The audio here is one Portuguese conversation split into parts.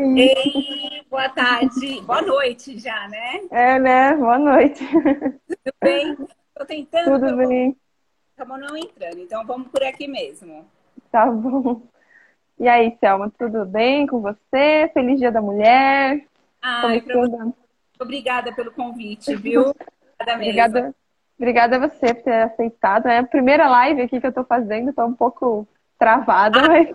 Oi. Ei, boa tarde. Boa noite já, né? É, né? Boa noite. Tudo bem? Tô tentando. Tudo bem. Acabou não entrando, então vamos por aqui mesmo. Tá bom. E aí, Selma, tudo bem com você? Feliz Dia da Mulher. Ai, pra você. Obrigada pelo convite, viu? Obrigada, obrigada, obrigada a você por ter aceitado. É a primeira live aqui que eu tô fazendo, tô um pouco travada, ah, mas.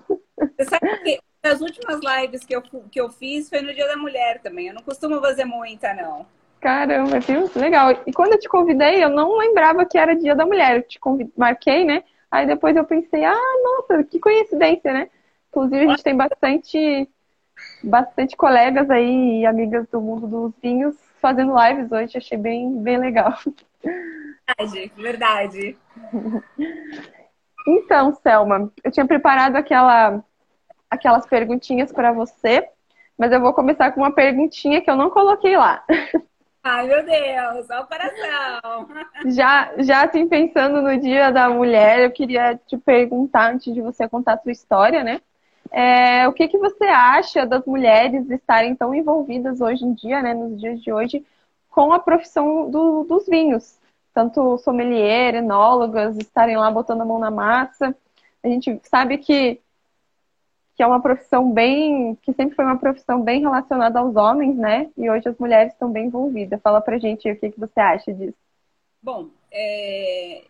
Você sabe que as últimas lives que eu, que eu fiz foi no Dia da Mulher também. Eu não costumo fazer muita, não. Caramba, viu? Legal. E quando eu te convidei, eu não lembrava que era Dia da Mulher. Eu te convid... marquei, né? Aí depois eu pensei, ah, nossa, que coincidência, né? Inclusive, a gente tem bastante, bastante colegas aí e amigas do mundo dos vinhos fazendo lives hoje. Achei bem, bem legal. Verdade, verdade. Então, Selma, eu tinha preparado aquela aquelas perguntinhas para você, mas eu vou começar com uma perguntinha que eu não coloquei lá. Ai, meu Deus, olha o coração. Já, já assim, pensando no Dia da Mulher, eu queria te perguntar, antes de você contar a sua história, né? É, o que, que você acha das mulheres estarem tão envolvidas hoje em dia, né, nos dias de hoje, com a profissão do, dos vinhos? Tanto sommelier, enólogas, estarem lá botando a mão na massa. A gente sabe que que é uma profissão bem, que sempre foi uma profissão bem relacionada aos homens, né? E hoje as mulheres estão bem envolvidas. Fala pra gente o que, que você acha disso. Bom, é...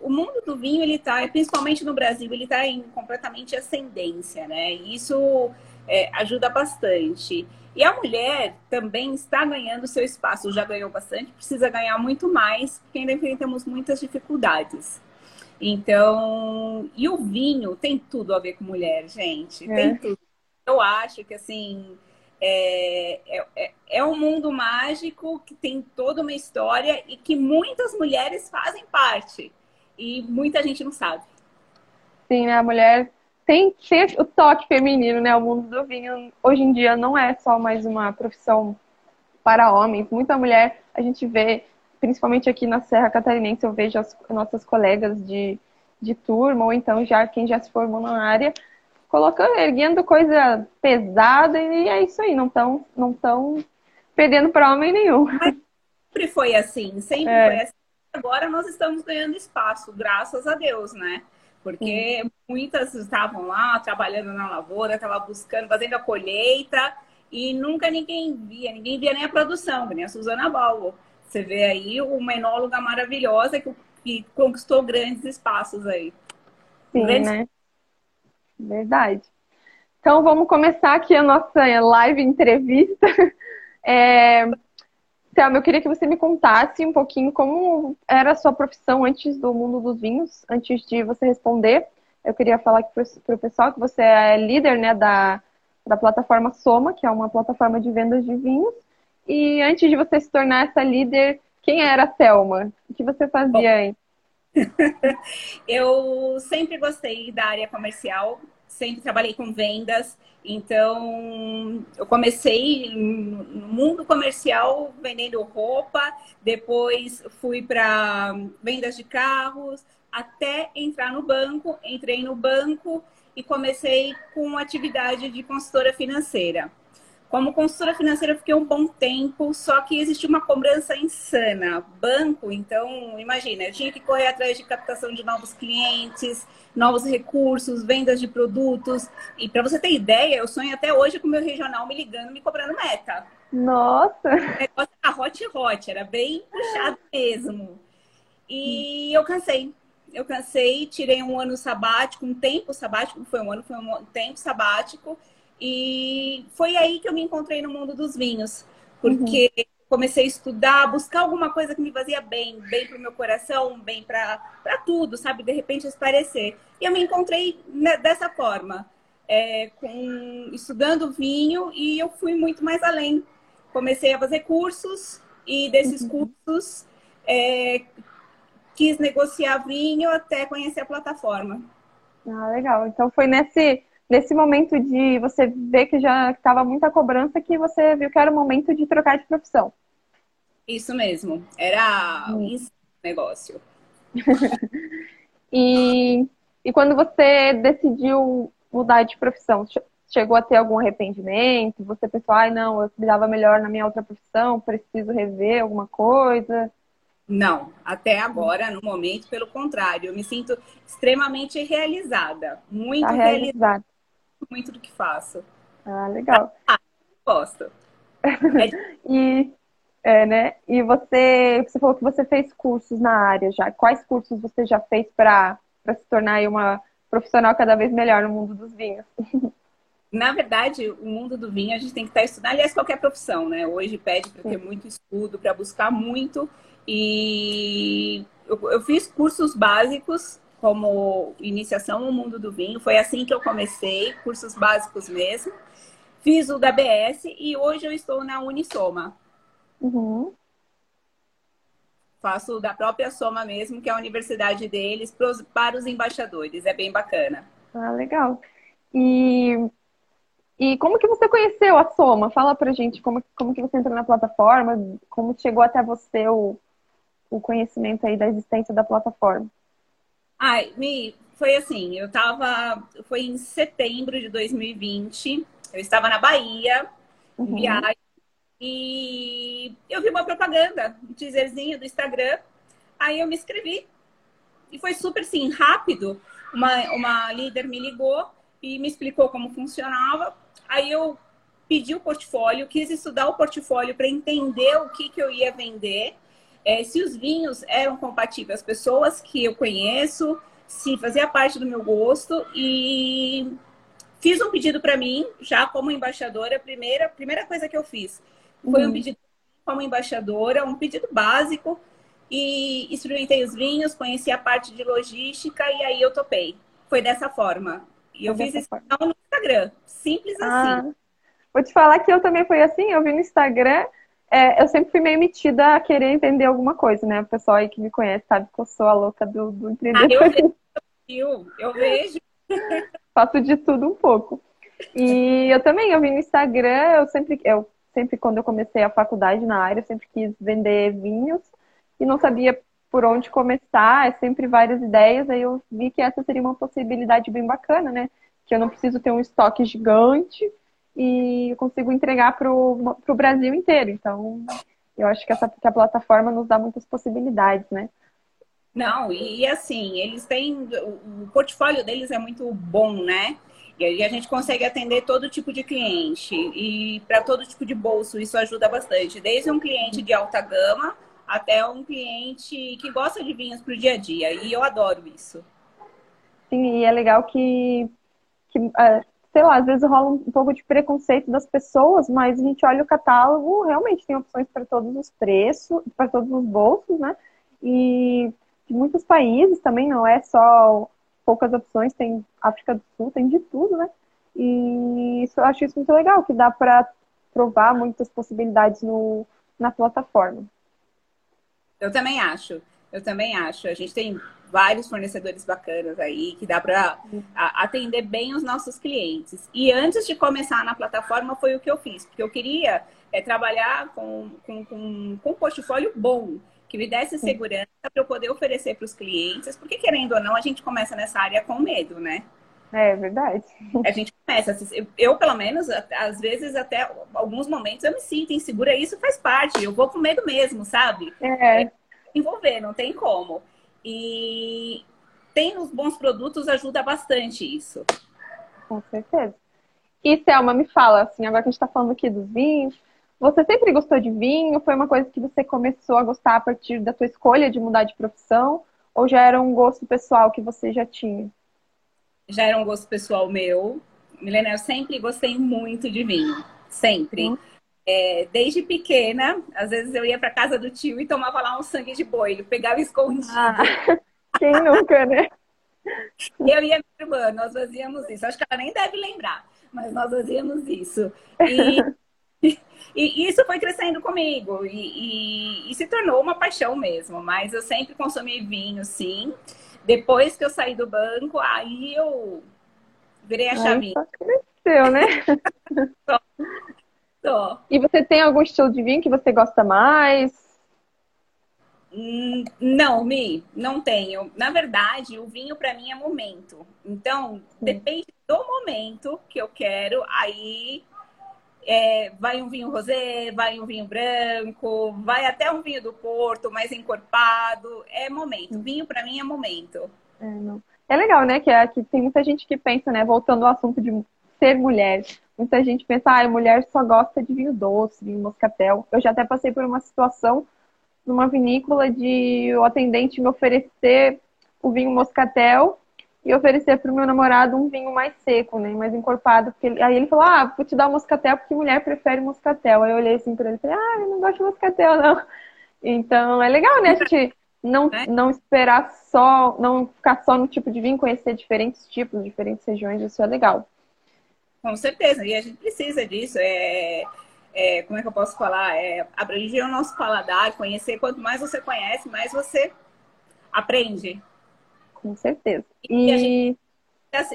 o mundo do vinho, ele tá, principalmente no Brasil, ele está em completamente ascendência, né? E isso é, ajuda bastante. E a mulher também está ganhando seu espaço, já ganhou bastante, precisa ganhar muito mais, porque ainda enfrentamos muitas dificuldades. Então, e o vinho tem tudo a ver com mulher, gente. É. Tem tudo. Eu acho que assim é, é, é, é um mundo mágico que tem toda uma história e que muitas mulheres fazem parte. E muita gente não sabe. Sim, né? A mulher tem, tem o toque feminino, né? O mundo do vinho hoje em dia não é só mais uma profissão para homens. Muita mulher a gente vê principalmente aqui na Serra Catarinense, eu vejo as nossas colegas de, de turma, ou então já quem já se formou na área, colocando, erguendo coisa pesada, e é isso aí, não estão não tão perdendo para homem nenhum. Mas sempre foi assim, sempre é. foi assim. Agora nós estamos ganhando espaço, graças a Deus, né? Porque Sim. muitas estavam lá trabalhando na lavoura, estavam buscando, fazendo a colheita, e nunca ninguém via, ninguém via nem a produção, nem a Suzana Balbo. Você vê aí uma enóloga maravilhosa que, que conquistou grandes espaços aí. Sim, grandes... né? Verdade. Então vamos começar aqui a nossa live entrevista. É... Thelma, eu queria que você me contasse um pouquinho como era a sua profissão antes do mundo dos vinhos, antes de você responder. Eu queria falar aqui para o pessoal que você é líder né, da, da plataforma Soma, que é uma plataforma de vendas de vinhos. E antes de você se tornar essa líder, quem era a Thelma? O que você fazia aí? eu sempre gostei da área comercial, sempre trabalhei com vendas, então eu comecei no mundo comercial vendendo roupa, depois fui para vendas de carros, até entrar no banco. Entrei no banco e comecei com atividade de consultora financeira. Como consultora financeira, eu fiquei um bom tempo, só que existia uma cobrança insana. Banco, então, imagina, eu tinha que correr atrás de captação de novos clientes, novos recursos, vendas de produtos. E para você ter ideia, eu sonho até hoje com o meu regional me ligando, me cobrando meta. Nossa! O negócio era hot hot, era bem puxado mesmo. E eu cansei. Eu cansei, tirei um ano sabático, um tempo sabático, foi um ano, foi um tempo sabático e foi aí que eu me encontrei no mundo dos vinhos, porque uhum. comecei a estudar, buscar alguma coisa que me fazia bem, bem para o meu coração, bem para tudo, sabe? De repente esparecer. E eu me encontrei dessa forma, é, com, estudando vinho e eu fui muito mais além. Comecei a fazer cursos e desses uhum. cursos é, quis negociar vinho até conhecer a plataforma. Ah, legal. Então foi nesse nesse momento de você ver que já estava muita cobrança, que você viu que era o momento de trocar de profissão. Isso mesmo. Era hum. o negócio. e, e quando você decidiu mudar de profissão, chegou a ter algum arrependimento? Você pensou, ai, não, eu cuidava melhor na minha outra profissão, preciso rever alguma coisa? Não, até agora, no momento, pelo contrário, eu me sinto extremamente realizada, muito tá realizada. realizada, muito do que faço. Ah, legal. Ah, gosto. É... e é, né? E você, você falou que você fez cursos na área já. Quais cursos você já fez para se tornar uma profissional cada vez melhor no mundo dos vinhos? Na verdade, o mundo do vinho a gente tem que estar estudando. Aliás, qualquer profissão, né? Hoje pede para ter muito estudo, para buscar muito. E eu, eu fiz cursos básicos como iniciação no mundo do vinho. Foi assim que eu comecei, cursos básicos mesmo. Fiz o da BS e hoje eu estou na Unisoma. Uhum. Faço da própria Soma mesmo, que é a universidade deles, para os embaixadores. É bem bacana. Ah, legal. E, e como que você conheceu a Soma? Fala pra gente como, como que você entrou na plataforma, como chegou até você o, o conhecimento aí da existência da plataforma. Ai, me, foi assim, eu tava, foi em setembro de 2020, eu estava na Bahia, uhum. viagem, e eu vi uma propaganda, um teaserzinho do Instagram. Aí eu me inscrevi. E foi super, assim, rápido. Uma, uma líder me ligou e me explicou como funcionava. Aí eu pedi o portfólio, quis estudar o portfólio para entender o que, que eu ia vender, é, se os vinhos eram compatíveis às pessoas que eu conheço, se fazia parte do meu gosto e fiz um pedido para mim, já como embaixadora, a primeira, primeira coisa que eu fiz foi uhum. um pedido como embaixadora, um pedido básico. E experimentei os vinhos, conheci a parte de logística e aí eu topei. Foi dessa forma. E eu fiz isso no Instagram. Simples ah, assim. Vou te falar que eu também fui assim, eu vi no Instagram. É, eu sempre fui meio metida a querer entender alguma coisa, né? O pessoal aí que me conhece sabe que eu sou a louca do, do empreendedorismo. Ah, eu vejo, eu vejo. Faço de tudo um pouco. E eu também, eu vi no Instagram, eu sempre, eu sempre quando eu comecei a faculdade na área, eu sempre quis vender vinhos e não sabia por onde começar, é sempre várias ideias, aí eu vi que essa seria uma possibilidade bem bacana, né? Que eu não preciso ter um estoque gigante e eu consigo entregar para o Brasil inteiro. Então, eu acho que essa que a plataforma nos dá muitas possibilidades, né? Não, e assim, eles têm. O portfólio deles é muito bom, né? E aí a gente consegue atender todo tipo de cliente e para todo tipo de bolso isso ajuda bastante, desde um cliente de alta gama até um cliente que gosta de vinhos para o dia a dia. E eu adoro isso. Sim, e é legal que, que uh, sei lá, às vezes rola um pouco de preconceito das pessoas, mas a gente olha o catálogo, realmente tem opções para todos os preços, para todos os bolsos, né? E de muitos países também, não é só poucas opções, tem África do Sul, tem de tudo, né? E isso, eu acho isso muito legal, que dá para provar muitas possibilidades no, na plataforma. Eu também acho, eu também acho. A gente tem vários fornecedores bacanas aí que dá para atender bem os nossos clientes. E antes de começar na plataforma foi o que eu fiz, porque eu queria é, trabalhar com, com, com, com um portfólio bom que me desse segurança para eu poder oferecer para os clientes, porque querendo ou não, a gente começa nessa área com medo, né? É verdade. A gente começa, eu, eu, pelo menos, às vezes até alguns momentos eu me sinto insegura, isso faz parte, eu vou com medo mesmo, sabe? É. envolver, não tem como. E tem os bons produtos ajuda bastante isso. Com certeza. E Selma, me fala, assim, agora que a gente está falando aqui dos vinhos, você sempre gostou de vinho? Foi uma coisa que você começou a gostar a partir da sua escolha de mudar de profissão? Ou já era um gosto pessoal que você já tinha? Já era um gosto pessoal meu. Milena, eu sempre gostei muito de vinho. Sempre. Hum. É, desde pequena, às vezes eu ia para casa do tio e tomava lá um sangue de boi. Pegava escondido. Ah, quem nunca, né? Eu e a minha irmã, nós fazíamos isso. Acho que ela nem deve lembrar, mas nós fazíamos isso. E E isso foi crescendo comigo e, e, e, se tornou uma paixão mesmo. Mas eu sempre consumi vinho, sim. Depois que eu saí do banco, aí eu virei a chave. Cresceu, né? tô. E você tem algum estilo de vinho que você gosta mais? Hum, não, Mi, não tenho. Na verdade, o vinho para mim é momento. Então, depende do momento que eu quero, aí é, vai um vinho rosé, vai um vinho branco, vai até um vinho do Porto, mais encorpado. É momento. Vinho para mim é momento. É, é legal, né? Que, é, que tem muita gente que pensa, né? Voltando ao assunto de ser mulher. Muita gente pensa, ah, mulher só gosta de vinho doce, vinho moscatel. Eu já até passei por uma situação numa vinícola de o atendente me oferecer o vinho moscatel e oferecer para o meu namorado um vinho mais seco, né, mais encorpado. Porque ele... aí ele falou, ah, vou te dar o moscatel porque mulher prefere moscatel. Aí eu olhei assim para ele e falei, ah, eu não gosto de moscatel, não. Então é legal, né, a gente não, é. não esperar só, não ficar só no tipo de vinho, conhecer diferentes tipos, diferentes regiões, isso é legal. Com certeza, e a gente precisa disso. É, é, como é que eu posso falar? É, abranger o nosso paladar, conhecer. Quanto mais você conhece, mais você aprende. Com certeza. E, e gente,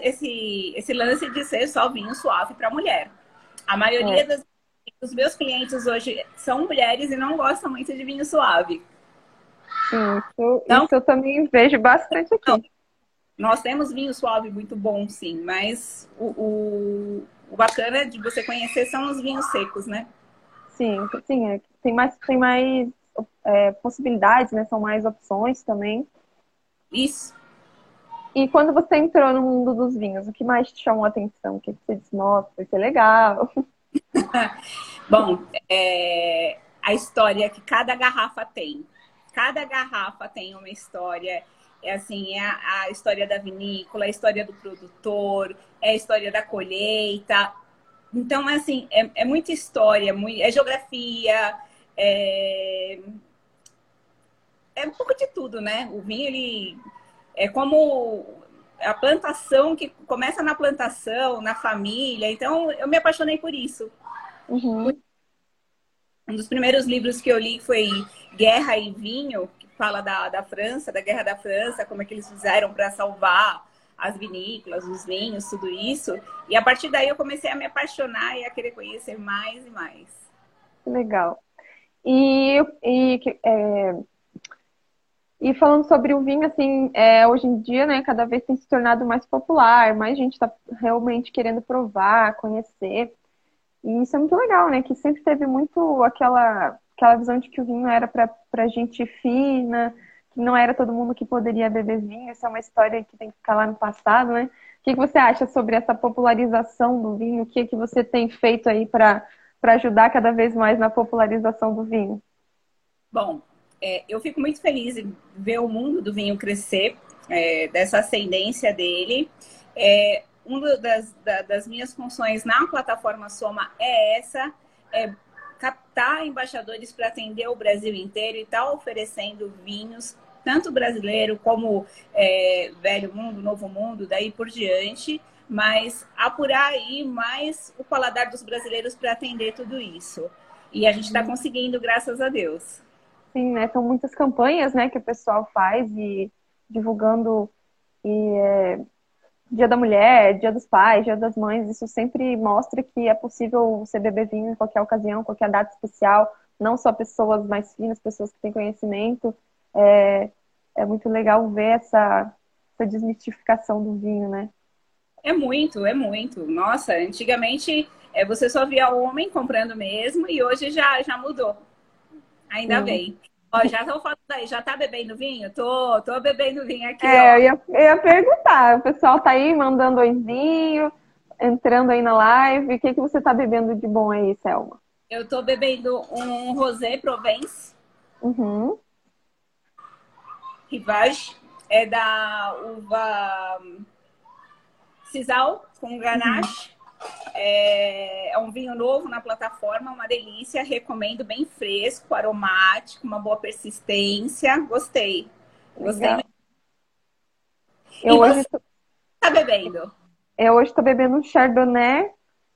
esse, esse lance de ser só vinho suave para mulher. A maioria é. das, dos meus clientes hoje são mulheres e não gostam muito de vinho suave. Sim, isso, então, isso eu também vejo bastante aqui. Não, nós temos vinho suave muito bom, sim, mas o, o, o bacana de você conhecer são os vinhos secos, né? Sim, sim, é, tem mais, tem mais é, possibilidades, né? São mais opções também. Isso. E quando você entrou no mundo dos vinhos, o que mais te chamou a atenção? O que você disse, nossa, vai ser legal? Bom, é, a história que cada garrafa tem. Cada garrafa tem uma história é assim, é a, a, história da vinícola, a história do produtor, é a história da colheita. Então, é assim, é, é muita história, é geografia, é, é um pouco de tudo, né? O vinho, ele é como a plantação que começa na plantação, na família. Então, eu me apaixonei por isso. Uhum. Um dos primeiros livros que eu li foi Guerra e Vinho, fala da, da França, da Guerra da França, como é que eles fizeram para salvar as vinícolas, os vinhos, tudo isso. E a partir daí eu comecei a me apaixonar e a querer conhecer mais e mais. Legal. E, e, é, e falando sobre o vinho, assim, é, hoje em dia, né, cada vez tem se tornado mais popular, mais gente está realmente querendo provar, conhecer. E isso é muito legal, né? Que sempre teve muito aquela aquela visão de que o vinho era para gente fina, que não era todo mundo que poderia beber vinho. Isso é uma história que tem que ficar lá no passado, né? O que, você acha sobre essa popularização do vinho? O que, que você tem feito aí para ajudar cada vez mais na popularização do vinho? Bom, é, eu fico muito feliz em ver o mundo do vinho crescer, é, dessa ascendência dele. É, uma das, da, das minhas funções na plataforma Soma é essa, é captar embaixadores para atender o Brasil inteiro e está oferecendo vinhos, tanto brasileiro como é, Velho Mundo, Novo Mundo, daí por diante, mas apurar aí mais o paladar dos brasileiros para atender tudo isso. E a gente está uhum. conseguindo, graças a Deus. Sim, né? São muitas campanhas né, que o pessoal faz e divulgando e, é, Dia da Mulher, Dia dos Pais, Dia das Mães, isso sempre mostra que é possível você beber vinho em qualquer ocasião, qualquer data especial, não só pessoas mais finas, pessoas que têm conhecimento. É, é muito legal ver essa, essa desmistificação do vinho, né? É muito, é muito. Nossa, antigamente é, você só via homem comprando mesmo e hoje já, já mudou. Ainda bem. Ó, já estão falando aí, já tá bebendo vinho? Tô, tô bebendo vinho aqui. É. Eu, ia, eu ia perguntar. O pessoal tá aí mandando oizinho, entrando aí na live. O que, que você tá bebendo de bom aí, Selma? Eu tô bebendo um Rosé Provence. Uhum. Rivage. É da uva Sisal com ganache. Uhum. É, é, um vinho novo na plataforma, uma delícia. Recomendo, bem fresco, aromático, uma boa persistência. Gostei. Gostei. Legal. Eu e hoje tô... tá bebendo? Eu hoje estou bebendo um Chardonnay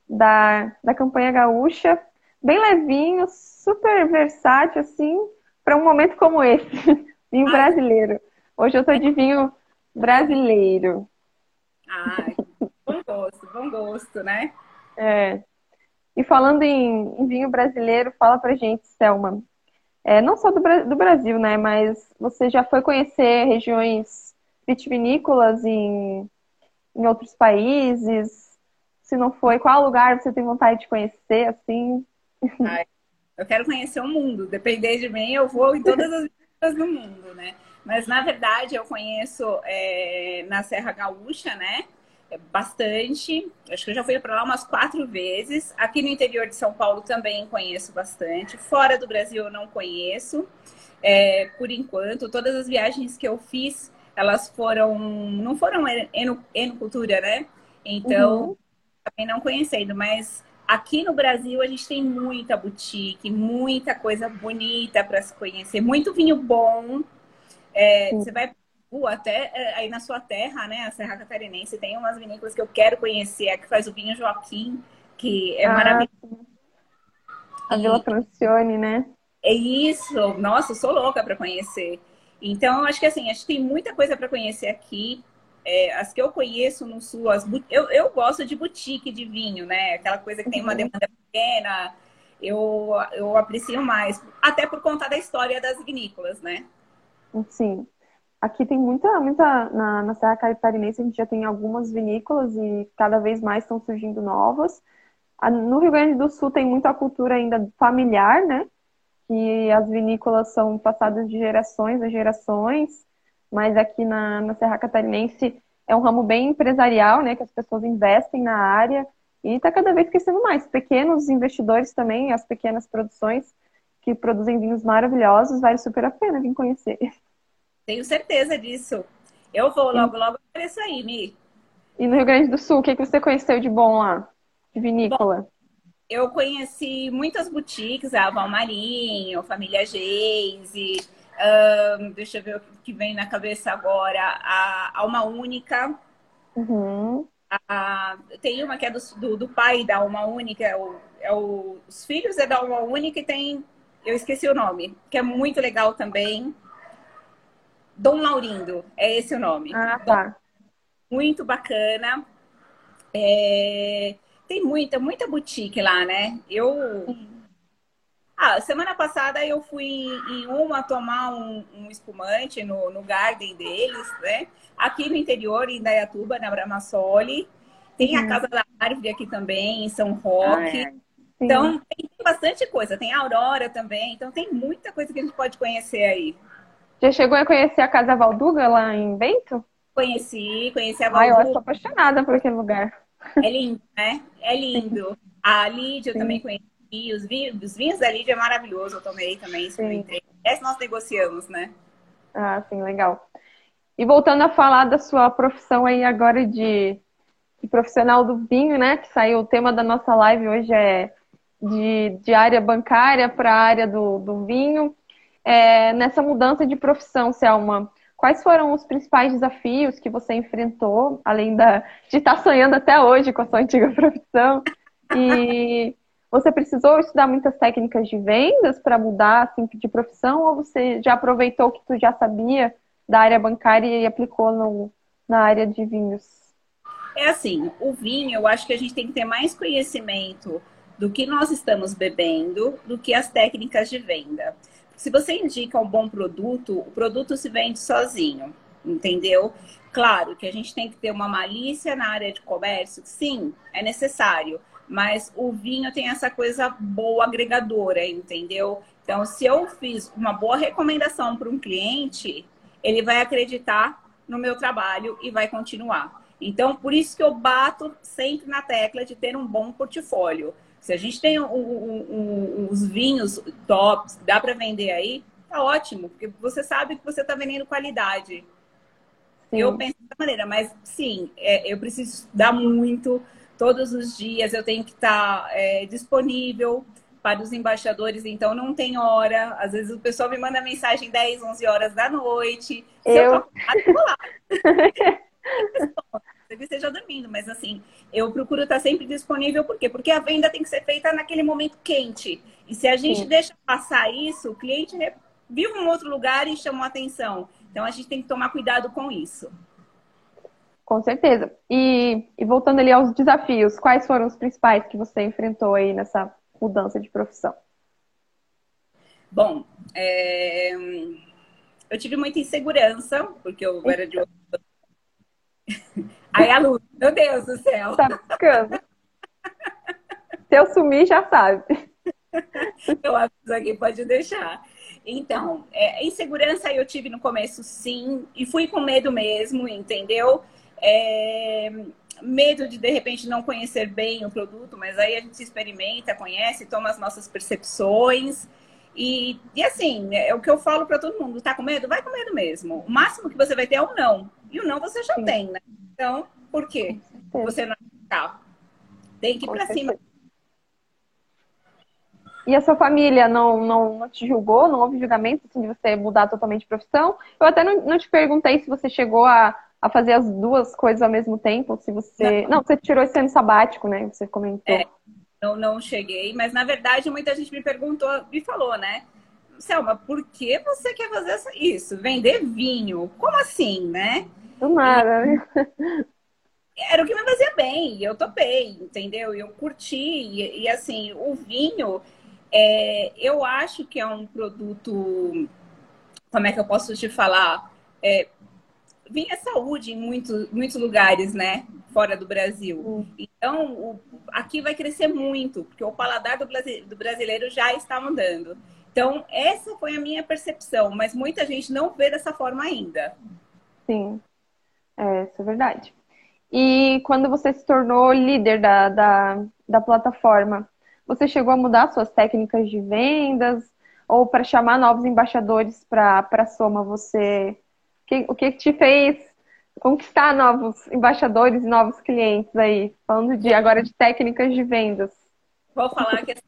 da, da campanha gaúcha, bem levinho, super versátil, assim, para um momento como esse. vinho Ai. brasileiro. Hoje eu estou de vinho brasileiro. Ai, bom gosto, né? É. E falando em, em, vinho brasileiro, fala pra gente, Selma. é, não só do, do Brasil, né? Mas você já foi conhecer regiões vitivinícolas em, em outros países? Se não foi, qual lugar você tem vontade de conhecer, assim? Ai, eu quero conhecer o mundo. Depender de mim, eu vou em todas as vilas do mundo, né? Mas, na verdade, eu conheço é, na Serra Gaúcha, né? Bastante. Acho que eu já fui para lá umas quatro vezes. Aqui no interior de São Paulo também conheço bastante. Fora do Brasil eu não conheço. É, por enquanto, todas as viagens que eu fiz, elas foram. não foram enocultura, né? Então, uhum. também não conhecendo, mas aqui no Brasil a gente tem muita boutique, muita coisa bonita para se conhecer, muito vinho bom. É, você vai até é, aí na sua terra, né, a Serra Catarinense, tem umas vinícolas que eu quero conhecer, a que faz o vinho Joaquim, que é ah, maravilhoso. A Vila Francione, né? É isso. Nossa, eu sou louca para conhecer. Então, acho que assim, acho que tem muita coisa para conhecer aqui. É, as que eu conheço no sul, as, eu, eu gosto de boutique de vinho, né? Aquela coisa que tem uma uhum. demanda pequena, eu, eu aprecio mais. Até por conta da história das vinícolas, né? Sim. Aqui tem muita, muita na, na Serra Catarinense a gente já tem algumas vinícolas e cada vez mais estão surgindo novas. No Rio Grande do Sul tem muita cultura ainda familiar, né? Que as vinícolas são passadas de gerações a gerações, mas aqui na, na Serra Catarinense é um ramo bem empresarial, né? Que as pessoas investem na área e está cada vez crescendo mais. Pequenos investidores também, as pequenas produções que produzem vinhos maravilhosos, vale super a pena vir conhecer. Tenho certeza disso. Eu vou logo, logo apareço aí, Mi. E no Rio Grande do Sul, o que, que você conheceu de bom lá? De vinícola? Bom, eu conheci muitas boutiques, a Valmarinho, Família Geise, um, deixa eu ver o que vem na cabeça agora, a Alma Única. Uhum. A, tem uma que é do, do, do, pai da Alma Única, é o, é o, os filhos é da Alma Única e tem, eu esqueci o nome, que é muito legal também. Dom Laurindo, é esse o nome. Ah, tá. Muito bacana. É... Tem muita, muita boutique lá, né? Eu. Ah, semana passada eu fui em uma tomar um, um espumante no, no garden deles, né? Aqui no interior, em Dayatuba, na Bramassoli. Tem a uhum. Casa da Árvore aqui também, em São Roque. Ah, é. Então, tem bastante coisa. Tem a Aurora também. Então, tem muita coisa que a gente pode conhecer aí. Já chegou a conhecer a Casa Valduga lá em Bento? Conheci, conheci a Valduga. Ai, eu sou apaixonada por aquele lugar. É lindo, né? É lindo. A Lídia eu também conheci. Os vinhos, os vinhos da Lídia é maravilhoso. Eu tomei também, experimentei. Esse nós negociamos, né? Ah, sim, legal. E voltando a falar da sua profissão aí agora de, de profissional do vinho, né? Que saiu o tema da nossa live hoje é de, de área bancária para a área do, do vinho é, nessa mudança de profissão, Selma, quais foram os principais desafios que você enfrentou, além da, de estar sonhando até hoje com a sua antiga profissão? E você precisou estudar muitas técnicas de vendas para mudar assim, de profissão ou você já aproveitou o que tu já sabia da área bancária e aplicou no, na área de vinhos? É assim, o vinho, eu acho que a gente tem que ter mais conhecimento do que nós estamos bebendo do que as técnicas de venda. Se você indica um bom produto, o produto se vende sozinho, entendeu? Claro que a gente tem que ter uma malícia na área de comércio, sim, é necessário, mas o vinho tem essa coisa boa agregadora, entendeu? Então, se eu fiz uma boa recomendação para um cliente, ele vai acreditar no meu trabalho e vai continuar. Então, por isso que eu bato sempre na tecla de ter um bom portfólio. Se a gente tem os vinhos tops, dá para vender aí, tá ótimo, porque você sabe que você está vendendo qualidade. Sim. Eu penso dessa maneira, mas sim, é, eu preciso estudar muito, todos os dias eu tenho que estar tá, é, disponível para os embaixadores, então não tem hora. Às vezes o pessoal me manda mensagem 10, 11 horas da noite. Eu, eu tô você esteja dormindo, mas assim, eu procuro estar sempre disponível, por quê? Porque a venda tem que ser feita naquele momento quente. E se a gente Sim. deixa passar isso, o cliente viu um outro lugar e chamou atenção. Então a gente tem que tomar cuidado com isso. Com certeza. E, e voltando ali aos desafios, quais foram os principais que você enfrentou aí nessa mudança de profissão? Bom, é... eu tive muita insegurança, porque eu era de Aí a luz, meu Deus do céu. Tá ficando. Se eu sumir, já sabe. Eu aviso aqui, pode deixar. Então, é, insegurança eu tive no começo, sim, e fui com medo mesmo, entendeu? É, medo de, de repente, não conhecer bem o produto, mas aí a gente se experimenta, conhece, toma as nossas percepções. E, e assim, é o que eu falo para todo mundo: tá com medo? Vai com medo mesmo. O máximo que você vai ter é um não. E o não você já sim. tem, né? Então, por quê? Você não tá. Tem que ir para cima. E a sua família não, não, não, te julgou? Não houve julgamento assim, de você mudar totalmente de profissão? Eu até não, não te perguntei se você chegou a, a fazer as duas coisas ao mesmo tempo, se você... Não, não você tirou esse ano sabático, né? Você comentou. É, não, não cheguei, mas na verdade muita gente me perguntou, me falou, né? Selma, por que você quer fazer isso? Vender vinho? Como assim, né? Nada, né? Era o que me fazia bem, eu topei, entendeu? Eu curti, e, e assim, o vinho é, eu acho que é um produto, como é que eu posso te falar? É, vinha saúde em muito, muitos lugares, né? Fora do Brasil. Então, o, aqui vai crescer muito, porque o paladar do, do brasileiro já está mudando. Então, essa foi a minha percepção, mas muita gente não vê dessa forma ainda. Sim, é, isso é verdade. E quando você se tornou líder da, da, da plataforma, você chegou a mudar suas técnicas de vendas? Ou para chamar novos embaixadores para a Soma, você. Que, o que te fez conquistar novos embaixadores e novos clientes aí? Falando de agora de técnicas de vendas. Vou falar que assim,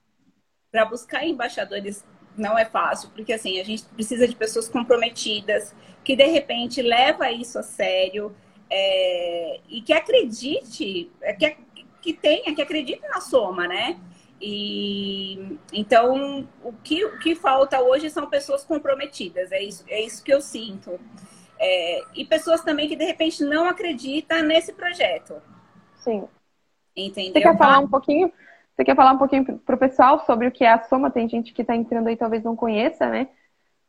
para buscar embaixadores não é fácil, porque assim, a gente precisa de pessoas comprometidas, que de repente leva isso a sério é, e que acredite, que, que tenha, que acredite na soma, né? E então o que, o que falta hoje são pessoas comprometidas, é isso, é isso que eu sinto. É, e pessoas também que de repente não acreditam nesse projeto. Sim. Entendeu? Você quer falar um pouquinho? Você quer falar um pouquinho para o pessoal sobre o que é a Soma? Tem gente que está entrando aí talvez não conheça, né?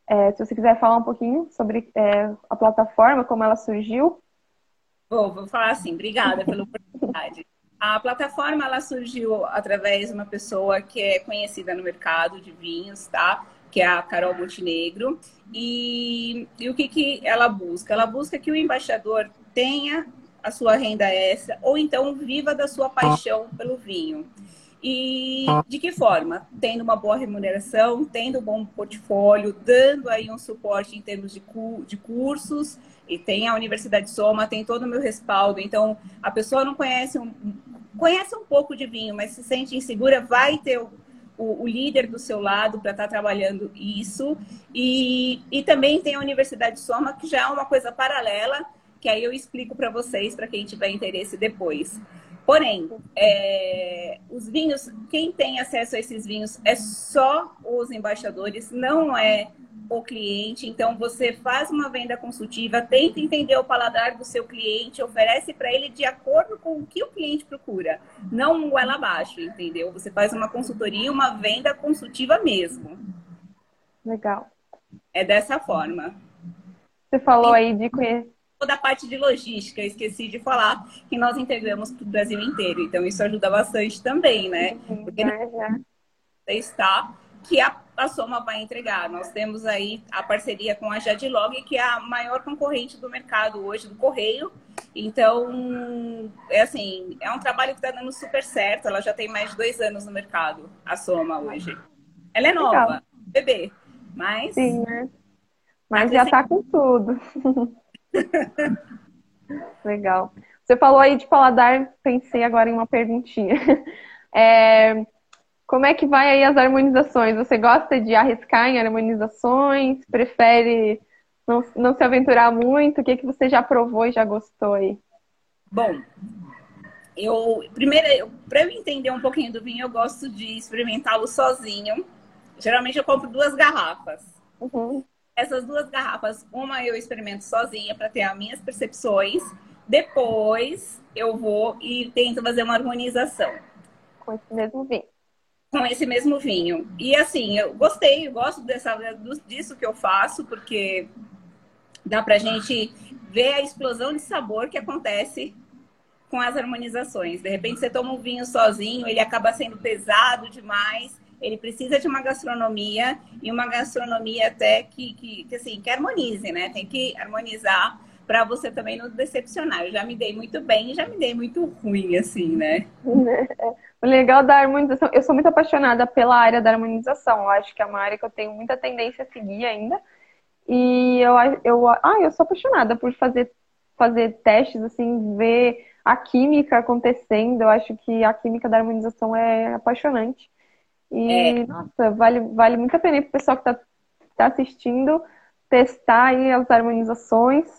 É, se você quiser falar um pouquinho sobre é, a plataforma, como ela surgiu. Vou, vou falar assim, obrigada pela oportunidade. A plataforma ela surgiu através de uma pessoa que é conhecida no mercado de vinhos, tá? Que é a Carol Montenegro. E, e o que, que ela busca? Ela busca que o embaixador tenha a sua renda extra ou então viva da sua paixão pelo vinho. E de que forma? Tendo uma boa remuneração, tendo um bom portfólio, dando aí um suporte em termos de, cu de cursos, e tem a Universidade Soma, tem todo o meu respaldo. Então, a pessoa não conhece um, conhece um pouco de vinho, mas se sente insegura, vai ter o, o, o líder do seu lado para estar tá trabalhando isso. E, e também tem a Universidade Soma, que já é uma coisa paralela, que aí eu explico para vocês, para quem tiver interesse depois. Porém, é, os vinhos, quem tem acesso a esses vinhos é só os embaixadores, não é o cliente. Então, você faz uma venda consultiva, tenta entender o paladar do seu cliente, oferece para ele de acordo com o que o cliente procura, não um goela abaixo, entendeu? Você faz uma consultoria, uma venda consultiva mesmo. Legal. É dessa forma. Você falou e, aí de conhecer. Toda a parte de logística, esqueci de falar que nós integramos para o Brasil inteiro. Então, isso ajuda bastante também, né? Porque é, você está que a, a Soma vai entregar. Nós temos aí a parceria com a Jadlog, que é a maior concorrente do mercado hoje do correio. Então, é assim, é um trabalho que está dando super certo. Ela já tem mais de dois anos no mercado, a Soma hoje. Ela é nova, Legal. bebê, mas. Sim, né? Mas já está com tudo. Legal. Você falou aí de paladar, pensei agora em uma perguntinha. É, como é que vai aí as harmonizações? Você gosta de arriscar em harmonizações? Prefere não, não se aventurar muito? O que, que você já provou e já gostou aí? Bom, eu primeiro, para eu entender um pouquinho do vinho, eu gosto de experimentá-lo sozinho. Geralmente eu compro duas garrafas. Uhum. Essas duas garrafas, uma eu experimento sozinha para ter as minhas percepções. Depois eu vou e tento fazer uma harmonização. Com esse mesmo vinho com esse mesmo vinho. E assim, eu gostei, eu gosto dessa, disso que eu faço, porque dá pra gente ver a explosão de sabor que acontece com as harmonizações. De repente você toma um vinho sozinho, ele acaba sendo pesado demais, ele precisa de uma gastronomia e uma gastronomia até que, que, que assim, que harmonize, né? Tem que harmonizar para você também não decepcionar. Eu já me dei muito bem e já me dei muito ruim, assim, né? O legal da harmonização, eu sou muito apaixonada pela área da harmonização. Eu acho que é uma área que eu tenho muita tendência a seguir ainda. E eu, eu, ah, eu sou apaixonada por fazer, fazer testes, assim, ver a química acontecendo. Eu acho que a química da harmonização é apaixonante. E, é. nossa, vale, vale muito a pena para o pessoal que está tá assistindo testar aí as harmonizações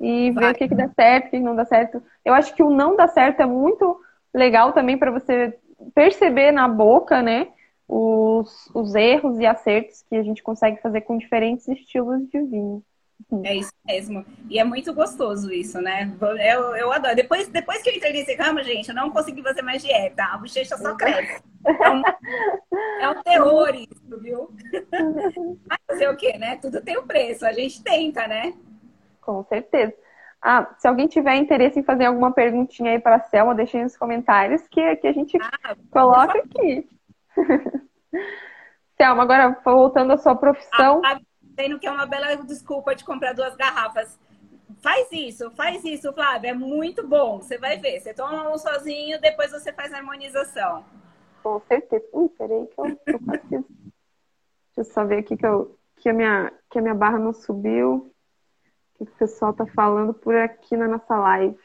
e ver o que, que dá certo, o que não dá certo. Eu acho que o não dá certo é muito legal também para você perceber na boca, né? Os, os erros e acertos que a gente consegue fazer com diferentes estilos de vinho. É isso mesmo. E é muito gostoso isso, né? Eu, eu adoro. Depois, depois que eu entrei nesse ramo, gente, eu não consegui fazer mais dieta. A bochecha só cresce. É um, é um terror isso, viu? Mas fazer o quê, né? Tudo tem um preço. A gente tenta, né? Com certeza. Ah, se alguém tiver interesse em fazer alguma perguntinha aí para a Selma, deixe aí nos comentários que, que a gente ah, coloca aqui. Selma, agora voltando à sua profissão. Ah, dizendo que é uma bela desculpa de comprar duas garrafas. Faz isso, faz isso, Flávia. É muito bom. Você vai ver. Você toma um sozinho, depois você faz a harmonização. Com certeza. Ui, peraí que eu, eu Deixa eu só ver aqui que, eu, que, a minha, que a minha barra não subiu que o pessoal está falando por aqui na nossa live.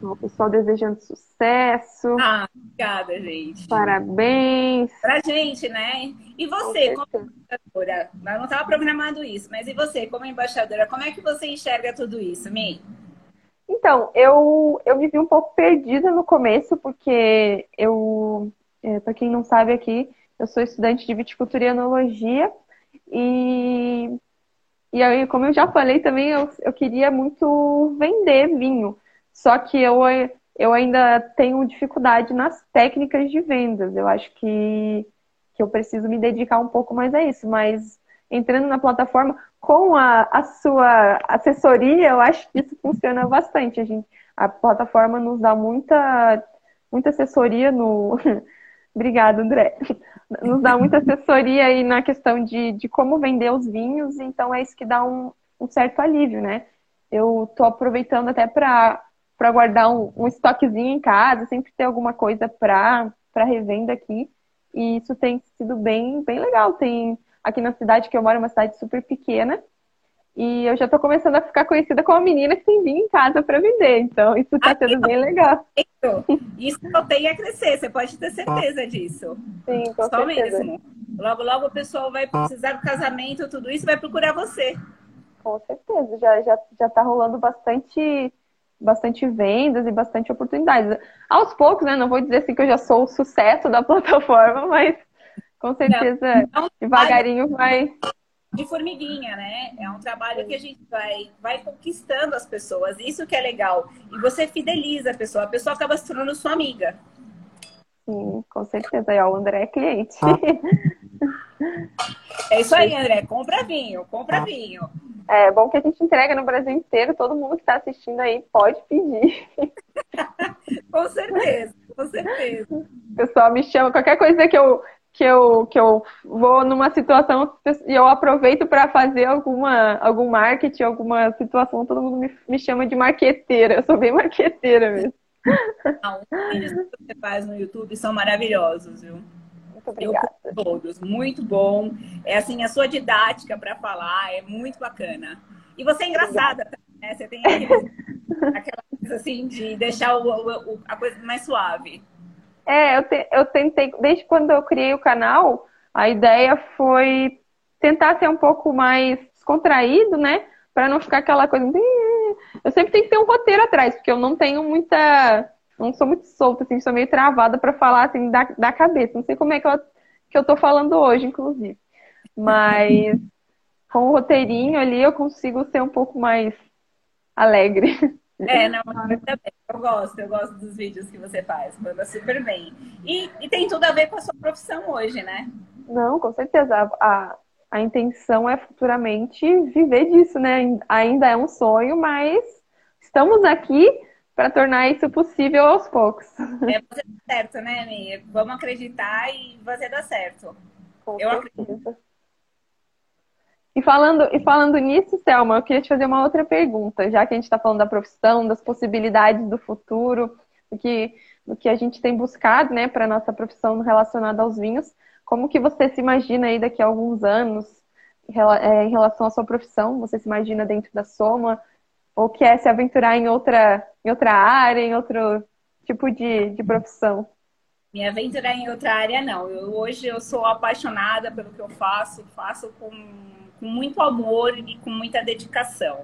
O pessoal desejando sucesso. Ah, obrigada, gente. Parabéns. Pra gente, né? E você, Com como embaixadora? Não estava programado isso, mas e você, como embaixadora, como é que você enxerga tudo isso, Mi? Então, eu, eu me vi um pouco perdida no começo, porque eu, é, para quem não sabe aqui, eu sou estudante de viticultura e enologia e e aí, como eu já falei também, eu, eu queria muito vender vinho. Só que eu, eu ainda tenho dificuldade nas técnicas de vendas. Eu acho que, que eu preciso me dedicar um pouco mais a isso. Mas entrando na plataforma, com a, a sua assessoria, eu acho que isso funciona bastante. A, gente, a plataforma nos dá muita, muita assessoria no. Obrigada, André nos dá muita assessoria aí na questão de, de como vender os vinhos, então é isso que dá um, um certo alívio, né? Eu tô aproveitando até para guardar um, um estoquezinho em casa, sempre ter alguma coisa para revenda aqui. E isso tem sido bem, bem legal. Tem aqui na cidade que eu moro, uma cidade super pequena, e eu já estou começando a ficar conhecida como a menina que tem vinho em casa para vender. Então, isso está sendo bem legal. Isso só tem a crescer, você pode ter certeza disso. Sim, com só certeza. mesmo. Logo, logo o pessoal vai precisar do casamento, tudo isso, vai procurar você. Com certeza. Já, já, já tá rolando bastante, bastante vendas e bastante oportunidades. Aos poucos, né? Não vou dizer assim que eu já sou o sucesso da plataforma, mas com certeza não, não devagarinho vai de formiguinha, né? É um trabalho que a gente vai, vai conquistando as pessoas. Isso que é legal. E você fideliza a pessoa. A pessoa acaba se tornando sua amiga. Sim, com certeza. E o André é cliente. É isso aí, André. Compra vinho, compra vinho. É bom que a gente entrega no Brasil inteiro. Todo mundo que está assistindo aí pode pedir. com certeza, com certeza. O pessoal me chama. Qualquer coisa que eu que eu, que eu vou numa situação e eu aproveito para fazer alguma, algum marketing, alguma situação, todo mundo me, me chama de marqueteira. Eu sou bem marqueteira mesmo. Não, os vídeos que você faz no YouTube são maravilhosos, viu? Muito obrigada. Eu, todos, muito bom. É assim, a sua didática para falar é muito bacana. E você é engraçada, também, né? Você tem aquele, aquela coisa assim de deixar o, o, a coisa mais suave. É, eu, te, eu tentei, desde quando eu criei o canal, a ideia foi tentar ser um pouco mais descontraído, né? Para não ficar aquela coisa. Eu sempre tenho que ter um roteiro atrás, porque eu não tenho muita. Não sou muito solta, assim, sou meio travada para falar assim da, da cabeça. Não sei como é que eu, que eu tô falando hoje, inclusive. Mas com o roteirinho ali eu consigo ser um pouco mais alegre. É, não, eu gosto, eu gosto dos vídeos que você faz, manda super bem. E, e tem tudo a ver com a sua profissão hoje, né? Não, com certeza. A, a intenção é futuramente viver disso, né? Ainda é um sonho, mas estamos aqui para tornar isso possível aos poucos. É fazer certo, né? Vamos acreditar e fazer dar certo. Com eu certeza. acredito. E falando, e falando nisso, Selma, eu queria te fazer uma outra pergunta, já que a gente está falando da profissão, das possibilidades do futuro, do que, do que a gente tem buscado né, para a nossa profissão relacionada aos vinhos. Como que você se imagina aí daqui a alguns anos é, em relação à sua profissão? Você se imagina dentro da Soma? Ou quer se aventurar em outra, em outra área, em outro tipo de, de profissão? Me aventurar em outra área, não. Eu, hoje eu sou apaixonada pelo que eu faço, faço com com muito amor e com muita dedicação.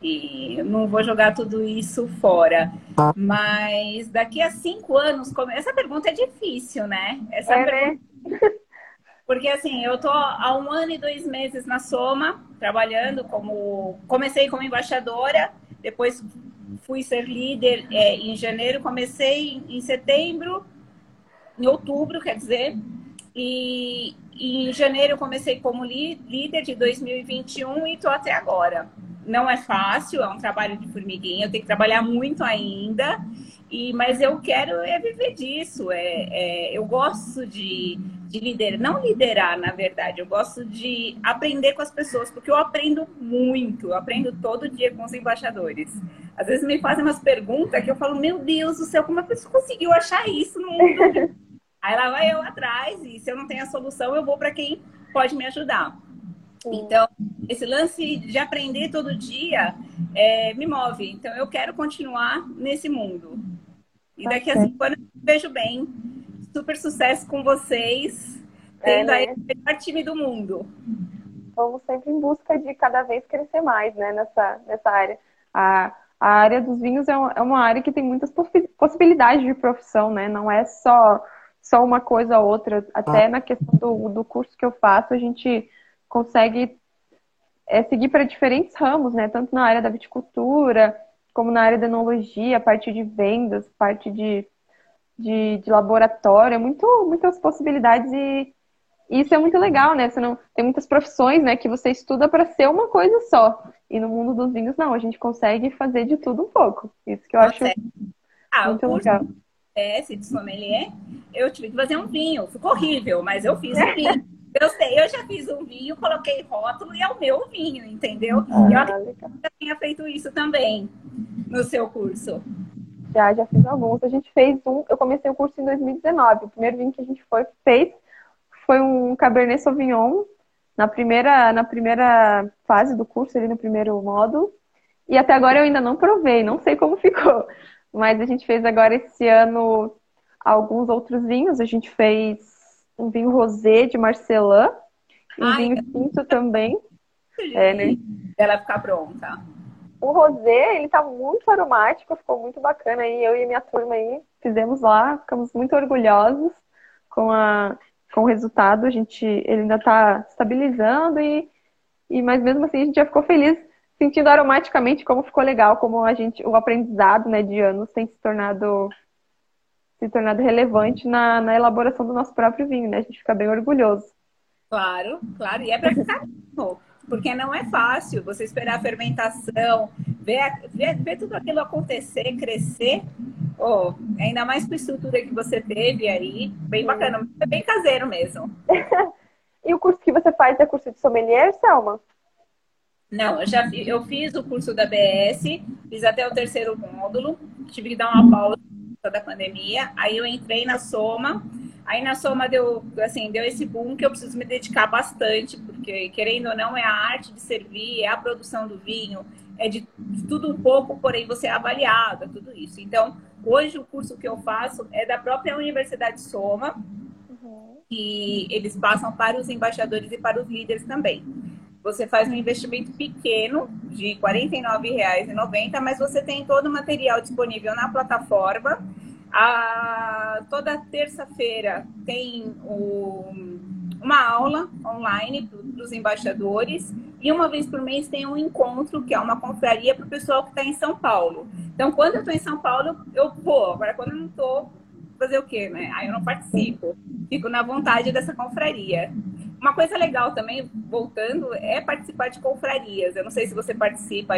E não vou jogar tudo isso fora. Mas daqui a cinco anos, essa pergunta é difícil, né? Essa é, pergunta... né? Porque assim, eu tô há um ano e dois meses na Soma, trabalhando como. Comecei como embaixadora, depois fui ser líder é, em janeiro, comecei em setembro, em outubro, quer dizer, e, em janeiro eu comecei como líder de 2021 e estou até agora. Não é fácil, é um trabalho de formiguinha, eu tenho que trabalhar muito ainda, e, mas eu quero é viver disso. É, é eu gosto de, de liderar, não liderar, na verdade, eu gosto de aprender com as pessoas, porque eu aprendo muito, eu aprendo todo dia com os embaixadores. Às vezes me fazem umas perguntas que eu falo, meu Deus do céu, como a pessoa conseguiu achar isso no mundo? Aí lá vai eu atrás, e se eu não tenho a solução, eu vou para quem pode me ajudar. Então, esse lance de aprender todo dia é, me move. Então, eu quero continuar nesse mundo. E daqui a cinco anos, vejo bem. Super sucesso com vocês, tendo é, né? aí o melhor time do mundo. Vamos sempre em busca de cada vez crescer mais né, nessa, nessa área. A, a área dos vinhos é uma, é uma área que tem muitas possibilidades de profissão, né? Não é só só uma coisa ou outra. Até ah. na questão do, do curso que eu faço, a gente consegue é, seguir para diferentes ramos, né? Tanto na área da viticultura, como na área da enologia, parte de vendas, parte de, de, de laboratório, é muito, muitas possibilidades e, e, isso é muito legal, né? Você não, tem muitas profissões, né, que você estuda para ser uma coisa só. E no mundo dos vinhos, não, a gente consegue fazer de tudo um pouco. Isso que eu acho ah, muito legal. PS de sommelier, eu tive que fazer um vinho. Ficou horrível, mas eu fiz um vinho. Eu sei, eu já fiz um vinho, coloquei rótulo e é o meu vinho, entendeu? Ah, eu acredito que você tenha feito isso também no seu curso. Já, já fiz alguns. A gente fez um, eu comecei o curso em 2019. O primeiro vinho que a gente foi, fez foi um Cabernet Sauvignon na primeira, na primeira fase do curso, ali no primeiro módulo. E até agora eu ainda não provei, não sei como ficou. Mas a gente fez agora esse ano alguns outros vinhos. A gente fez um vinho rosé de Marcelã, um Ai, vinho tinto também. É, né? Ela ficar pronta. O rosé, ele tá muito aromático, ficou muito bacana aí. Eu e minha turma aí fizemos lá, ficamos muito orgulhosos com, a, com o resultado. A gente, ele ainda tá estabilizando e, e mas mesmo assim a gente já ficou feliz sentindo aromaticamente como ficou legal, como a gente, o aprendizado né, de anos tem se tornado se tornado relevante na, na elaboração do nosso próprio vinho, né? A gente fica bem orgulhoso. Claro, claro, e é para ficar porque não é fácil você esperar a fermentação, ver, ver, ver tudo aquilo acontecer, crescer. Oh, ainda mais com a estrutura que você teve aí, bem bacana, é bem caseiro mesmo. e o curso que você faz é curso de sommelier, Selma? Não, eu já eu fiz o curso da BS, fiz até o terceiro módulo, tive que dar uma pausa da pandemia, aí eu entrei na Soma, aí na Soma deu, assim, deu esse boom que eu preciso me dedicar bastante, porque querendo ou não é a arte de servir, é a produção do vinho, é de, de tudo um pouco, porém você é avaliado, é tudo isso. Então, hoje o curso que eu faço é da própria Universidade Soma, uhum. e eles passam para os embaixadores e para os líderes também. Você faz um investimento pequeno de R$ 49,90, mas você tem todo o material disponível na plataforma. A, toda terça-feira tem o, uma aula online para os embaixadores E uma vez por mês tem um encontro, que é uma confraria para o pessoal que está em São Paulo. Então, quando eu estou em São Paulo, eu vou. Agora, quando eu não estou, fazer o quê, né? Aí eu não participo. Fico na vontade dessa confraria. Uma coisa legal também, voltando, é participar de confrarias. Eu não sei se você participa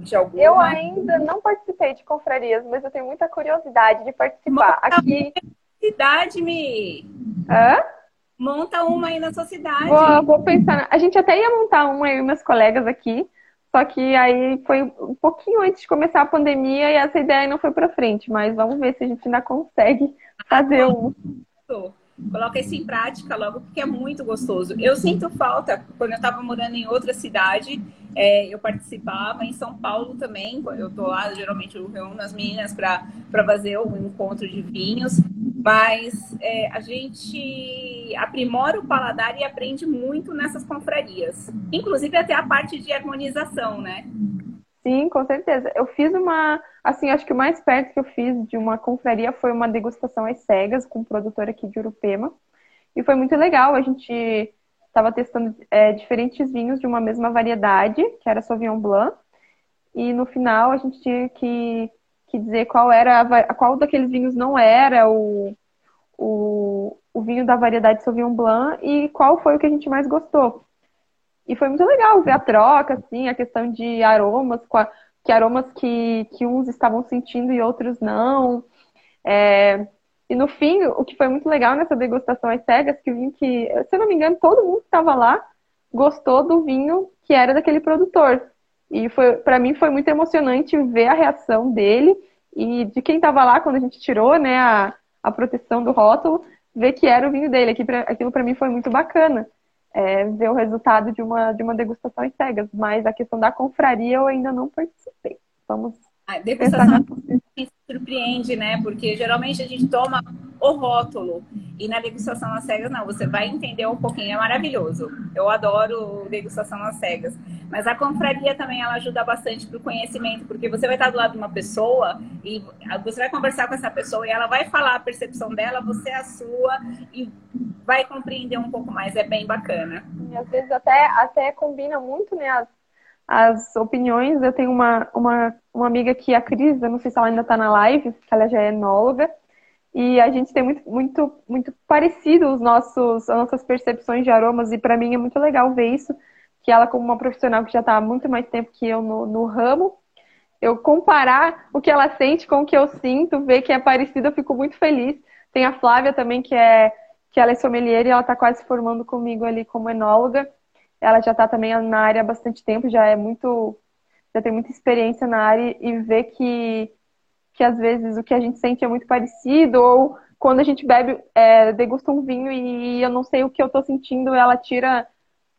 de alguma. Eu ainda não participei de confrarias, mas eu tenho muita curiosidade de participar. Monta Aqui. Cidade, me. Hã? Monta uma aí na sua cidade. Vou, vou pensar. A gente até ia montar uma aí, meus colegas aqui. Só que aí foi um pouquinho antes de começar a pandemia e essa ideia não foi para frente, mas vamos ver se a gente ainda consegue fazer um. Coloca isso em prática logo, porque é muito gostoso. Eu sinto falta, quando eu estava morando em outra cidade, é, eu participava em São Paulo também. Eu tô lá, geralmente eu reúno as meninas para fazer um encontro de vinhos, mas é, a gente aprimora o paladar e aprende muito nessas confrarias. Inclusive até a parte de harmonização, né? Sim, com certeza. Eu fiz uma, assim, acho que o mais perto que eu fiz de uma confraria foi uma degustação às cegas com um produtor aqui de Urupema. E foi muito legal. A gente estava testando é, diferentes vinhos de uma mesma variedade, que era Sauvignon Blanc. E no final a gente tinha que, que dizer qual era a, qual daqueles vinhos não era o, o, o vinho da variedade Sauvignon Blanc e qual foi o que a gente mais gostou. E foi muito legal ver a troca, assim, a questão de aromas, que aromas que, que uns estavam sentindo e outros não. É, e no fim, o que foi muito legal nessa degustação às cegas, que vinho que, se eu não me engano, todo mundo que estava lá gostou do vinho que era daquele produtor. E foi, para mim foi muito emocionante ver a reação dele e de quem estava lá quando a gente tirou, né, a, a proteção do rótulo, ver que era o vinho dele. Aquilo para mim foi muito bacana é, ver o resultado de uma, de uma degustação em cegas, mas a questão da confraria eu ainda não participei. Vamos. A degustação surpreende, né? Porque geralmente a gente toma o rótulo e na degustação às cegas não, você vai entender um pouquinho, é maravilhoso. Eu adoro degustação às cegas, mas a confraria também ela ajuda bastante para o conhecimento, porque você vai estar do lado de uma pessoa e você vai conversar com essa pessoa e ela vai falar a percepção dela, você a sua e vai compreender um pouco mais, é bem bacana. E às vezes até, até combina muito, né, as, as opiniões. Eu tenho uma, uma, uma amiga que, a Cris, eu não sei se ela ainda está na live, que ela já é enóloga, e a gente tem muito, muito, muito parecido os nossos, as nossas percepções de aromas, e para mim é muito legal ver isso, que ela, como uma profissional que já está há muito mais tempo que eu no, no ramo, eu comparar o que ela sente com o que eu sinto, ver que é parecido, eu fico muito feliz. Tem a Flávia também, que é que ela é sommelier e ela está quase formando comigo ali como enóloga. Ela já está também na área há bastante tempo, já é muito, já tem muita experiência na área e vê que, que às vezes o que a gente sente é muito parecido, ou quando a gente bebe, é, degusta um vinho e eu não sei o que eu estou sentindo, ela tira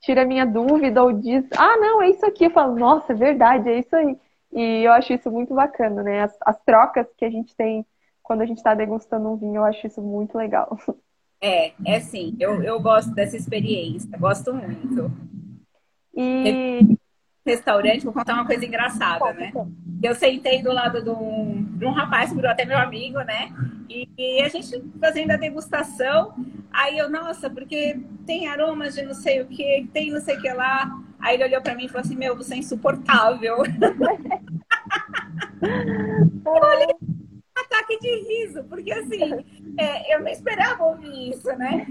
tira minha dúvida ou diz, ah, não, é isso aqui. Eu falo, nossa, é verdade, é isso aí. E eu acho isso muito bacana, né? As, as trocas que a gente tem quando a gente está degustando um vinho, eu acho isso muito legal. É, é sim. Eu, eu gosto dessa experiência, gosto muito. E. Restaurante, vou contar uma coisa engraçada, né? Eu sentei do lado de um, de um rapaz, que virou até meu amigo, né? E, e, a gente fazendo a degustação, aí eu, nossa, porque tem aromas de não sei o que, tem não sei o que lá. Aí ele olhou pra mim e falou assim: Meu, você é insuportável. eu olhei ataque de riso, porque assim, é, eu não esperava ouvir isso, né?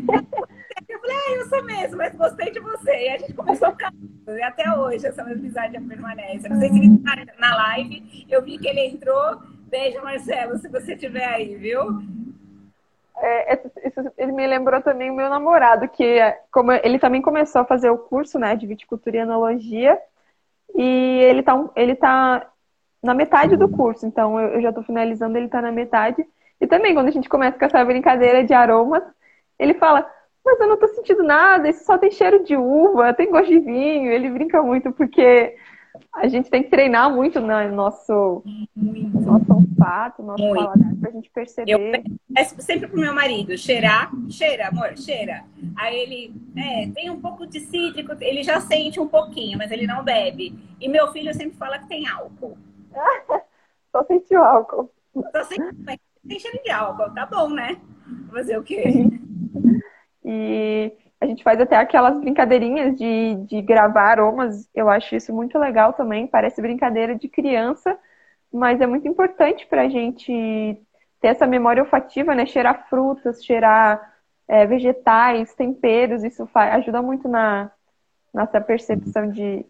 Eu falei, ah, eu sou mesmo, mas gostei de você. E a gente começou a ficar. E até hoje essa amizade permanece. Não sei se ele está na live, eu vi que ele entrou. Beijo, Marcelo, se você estiver aí, viu? É, isso, ele me lembrou também o meu namorado, que é, como ele também começou a fazer o curso né, de viticultura e enologia, e ele tá, ele tá na metade do curso, então eu, eu já estou finalizando, ele está na metade. E também, quando a gente começa com essa brincadeira de aromas, ele fala, mas eu não estou sentindo nada, isso só tem cheiro de uva, tem gosto de vinho. Ele brinca muito porque a gente tem que treinar muito no né, nosso, muito. nosso olfato, nosso muito. paladar, pra gente perceber. Eu peço sempre pro meu marido, cheirar, cheira, amor, cheira. Aí ele, é, tem um pouco de cítrico, ele já sente um pouquinho, mas ele não bebe. E meu filho sempre fala que tem álcool. Só sentiu álcool. Só sentiu, tem cheiro de álcool, tá bom, né? Fazer o quê? E, A gente faz até aquelas brincadeirinhas de, de gravar aromas. Eu acho isso muito legal também. Parece brincadeira de criança, mas é muito importante para a gente ter essa memória olfativa, né? Cheirar frutas, cheirar é, vegetais, temperos. Isso faz, ajuda muito na nossa percepção de,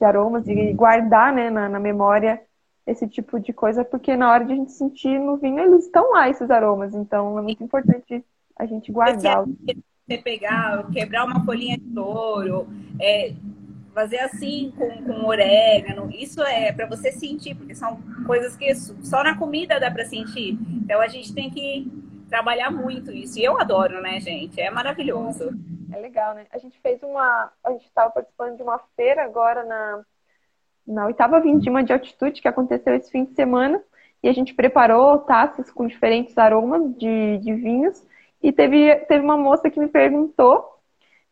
de aromas e guardar né, na, na memória esse tipo de coisa, porque na hora de a gente sentir no vinho, eles estão lá, esses aromas. Então é muito importante a gente guardar. Você pegar, quebrar uma folhinha de touro, é, fazer assim com, com orégano, isso é para você sentir, porque são coisas que só na comida dá para sentir. Então a gente tem que trabalhar muito isso. E eu adoro, né, gente? É maravilhoso. É legal, né? A gente fez uma. A gente estava participando de uma feira agora na na oitava vindima de altitude que aconteceu esse fim de semana. E a gente preparou taças com diferentes aromas de, de vinhos. E teve, teve uma moça que me perguntou.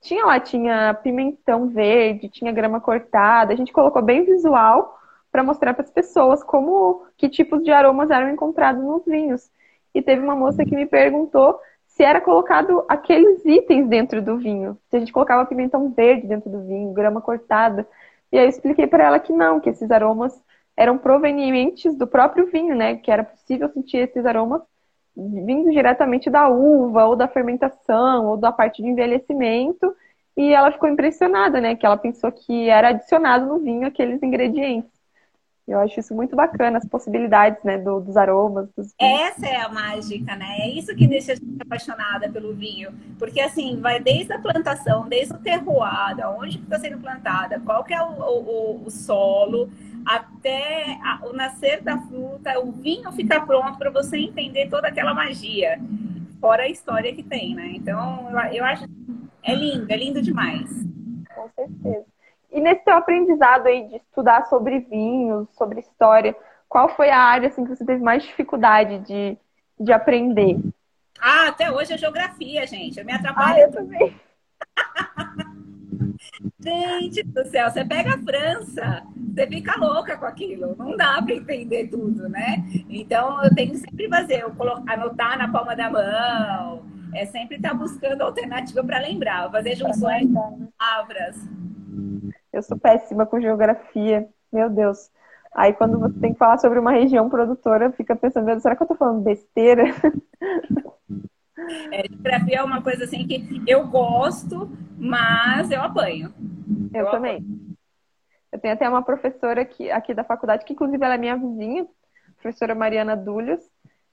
Tinha lá, tinha pimentão verde, tinha grama cortada. A gente colocou bem visual para mostrar para as pessoas como que tipos de aromas eram encontrados nos vinhos. E teve uma moça que me perguntou se era colocado aqueles itens dentro do vinho. Se a gente colocava pimentão verde dentro do vinho, grama cortada. E aí eu expliquei para ela que não, que esses aromas eram provenientes do próprio vinho, né? Que era possível sentir esses aromas vindo diretamente da uva, ou da fermentação, ou da parte de envelhecimento. E ela ficou impressionada, né? Que ela pensou que era adicionado no vinho aqueles ingredientes. Eu acho isso muito bacana, as possibilidades, né, do, dos aromas. Dos... Essa é a mágica, né? É isso que deixa a gente apaixonada pelo vinho. Porque, assim, vai desde a plantação, desde o terroir, onde está sendo plantada, qual que é o, o, o solo, até a, o nascer da fruta, o vinho ficar pronto para você entender toda aquela magia. Fora a história que tem, né? Então, eu, eu acho... É lindo, é lindo demais. Com certeza. E nesse seu aprendizado aí de estudar sobre vinhos, sobre história, qual foi a área assim, que você teve mais dificuldade de, de aprender? Ah, até hoje é geografia, gente. Eu me atrapalho. Ah, eu também. gente do céu, você pega a França, você fica louca com aquilo. Não dá para entender tudo, né? Então eu tenho que sempre fazer, eu colocar, anotar na palma da mão. É sempre estar tá buscando alternativa para lembrar, fazer junções de né? palavras. Eu sou péssima com geografia, meu Deus. Aí quando você tem que falar sobre uma região produtora, fica pensando, será que eu tô falando besteira? É, geografia é uma coisa assim que eu gosto, mas eu apanho. Eu, eu também. Apanho. Eu tenho até uma professora aqui, aqui da faculdade, que inclusive ela é minha vizinha, professora Mariana Dúlios,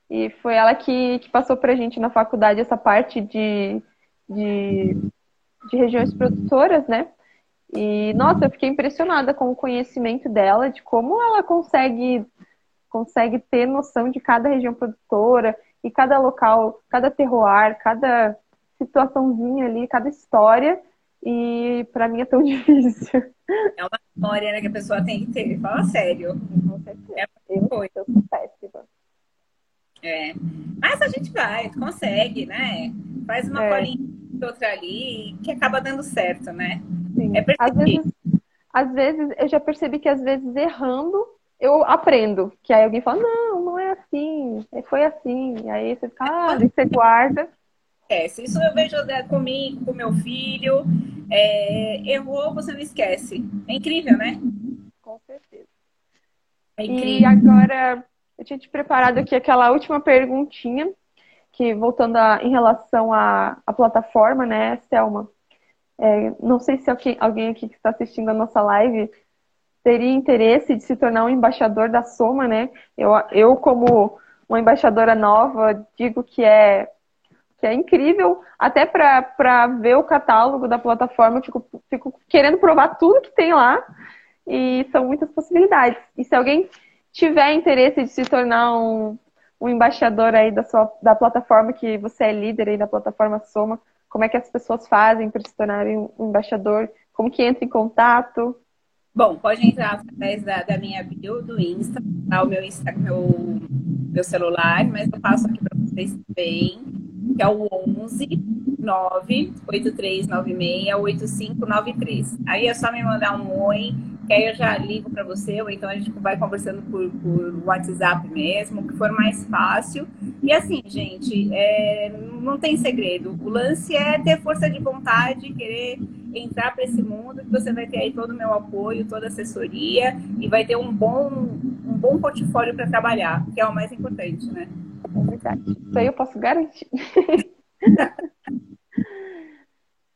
e foi ela que, que passou pra gente na faculdade essa parte de, de, de regiões produtoras, né? E, nossa, eu fiquei impressionada com o conhecimento dela, de como ela consegue, consegue ter noção de cada região produtora e cada local, cada terroir, cada situaçãozinha ali, cada história. E para mim é tão difícil. É uma história né, que a pessoa tem que ter. Fala sério. Com certeza. É eu, eu sou péssima. É. Mas a gente vai, consegue, né? Faz uma é. colinha outra ali, que acaba dando certo, né? Sim. É às vezes, às vezes, eu já percebi que às vezes errando, eu aprendo. Que aí alguém fala, não, não é assim, é, foi assim. E aí você fica, ah, você guarda. É, se isso eu vejo né, comigo, com meu filho. É, errou, você não esquece. É incrível, né? Com certeza. É incrível. E agora, eu tinha te preparado aqui aquela última perguntinha, que voltando a, em relação à, à plataforma, né, Selma? É, não sei se alguém, alguém aqui que está assistindo a nossa live teria interesse de se tornar um embaixador da Soma, né? Eu, eu como uma embaixadora nova, digo que é, que é incrível, até para ver o catálogo da plataforma, fico, fico querendo provar tudo que tem lá, e são muitas possibilidades. E se alguém tiver interesse de se tornar um, um embaixador aí da, sua, da plataforma, que você é líder aí da plataforma Soma, como é que as pessoas fazem para se tornarem um embaixador? Como que entra em contato? Bom, pode entrar através da, da minha bio do Insta, tá? o meu, Insta, meu, meu celular, mas eu passo aqui para vocês também, que é o 11 98396 8593. Aí é só me mandar um oi, que aí eu já ligo para você, ou então a gente vai conversando por, por WhatsApp mesmo, que for mais fácil. E assim, gente, é, não tem segredo. O lance é ter força de vontade, querer entrar para esse mundo, que você vai ter aí todo o meu apoio, toda a assessoria, e vai ter um bom, um bom portfólio para trabalhar, que é o mais importante, né? É verdade. Isso aí eu posso garantir.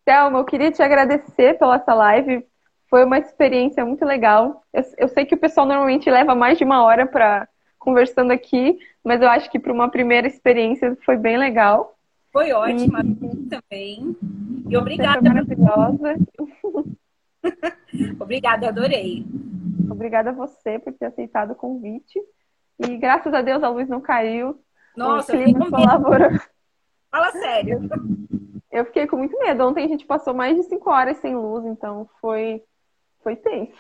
Thelma, eu queria te agradecer pela essa live. Foi uma experiência muito legal. Eu, eu sei que o pessoal normalmente leva mais de uma hora para conversando aqui, mas eu acho que para uma primeira experiência foi bem legal. Foi ótima e... também. E obrigada. maravilhosa. obrigada, adorei. Obrigada a você por ter aceitado o convite. E graças a Deus a luz não caiu. Nossa, o clima colaborou. Fala sério. Eu fiquei com muito medo. Ontem a gente passou mais de cinco horas sem luz, então foi, foi tenso.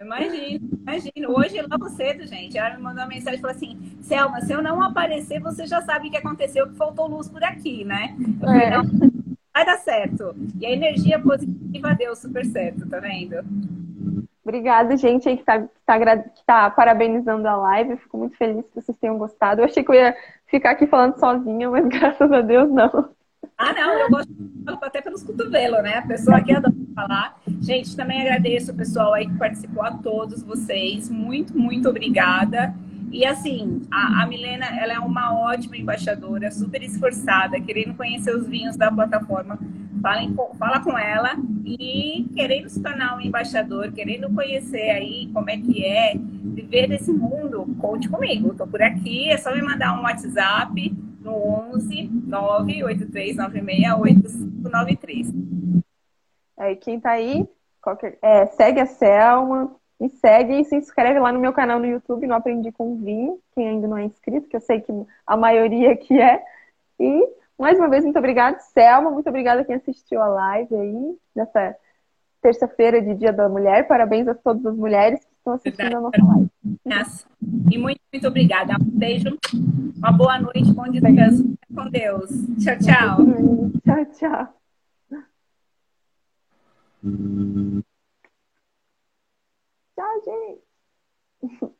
Imagino, imagino. Hoje, logo cedo, gente, ela me mandou uma mensagem e falou assim: Selma, se eu não aparecer, você já sabe o que aconteceu, que faltou luz por aqui, né? Eu falei, é. não, vai dar certo. E a energia positiva deu super certo, tá vendo? Obrigada, gente aí que tá, que tá, que tá parabenizando a live. fico muito feliz que vocês tenham gostado. Eu achei que eu ia ficar aqui falando sozinha, mas graças a Deus não. Ah, não, eu gosto até pelos cotovelos, né? A pessoa aqui adora falar. Gente, também agradeço o pessoal aí que participou, a todos vocês. Muito, muito obrigada. E assim, a, a, Milena, ela é uma ótima embaixadora, super esforçada, querendo conhecer os vinhos da plataforma. Fala com ela e querendo se tornar um embaixador, querendo conhecer aí como é que é viver nesse mundo, conte comigo. Estou por aqui, é só me mandar um WhatsApp no 11 983968593. É, quem tá aí, qualquer, é, segue a Selma, me segue e se inscreve lá no meu canal no YouTube, no Aprendi com Vinho, quem ainda não é inscrito, que eu sei que a maioria aqui é. E, mais uma vez, muito obrigada, Selma, muito obrigada quem assistiu a live aí, nessa terça-feira de Dia da Mulher. Parabéns a todas as mulheres que estão assistindo a nossa live. E muito, muito obrigada. Um beijo, uma boa noite, bom descanso. Com Deus. Tchau, tchau. Tchau, tchau. Tchau, gente.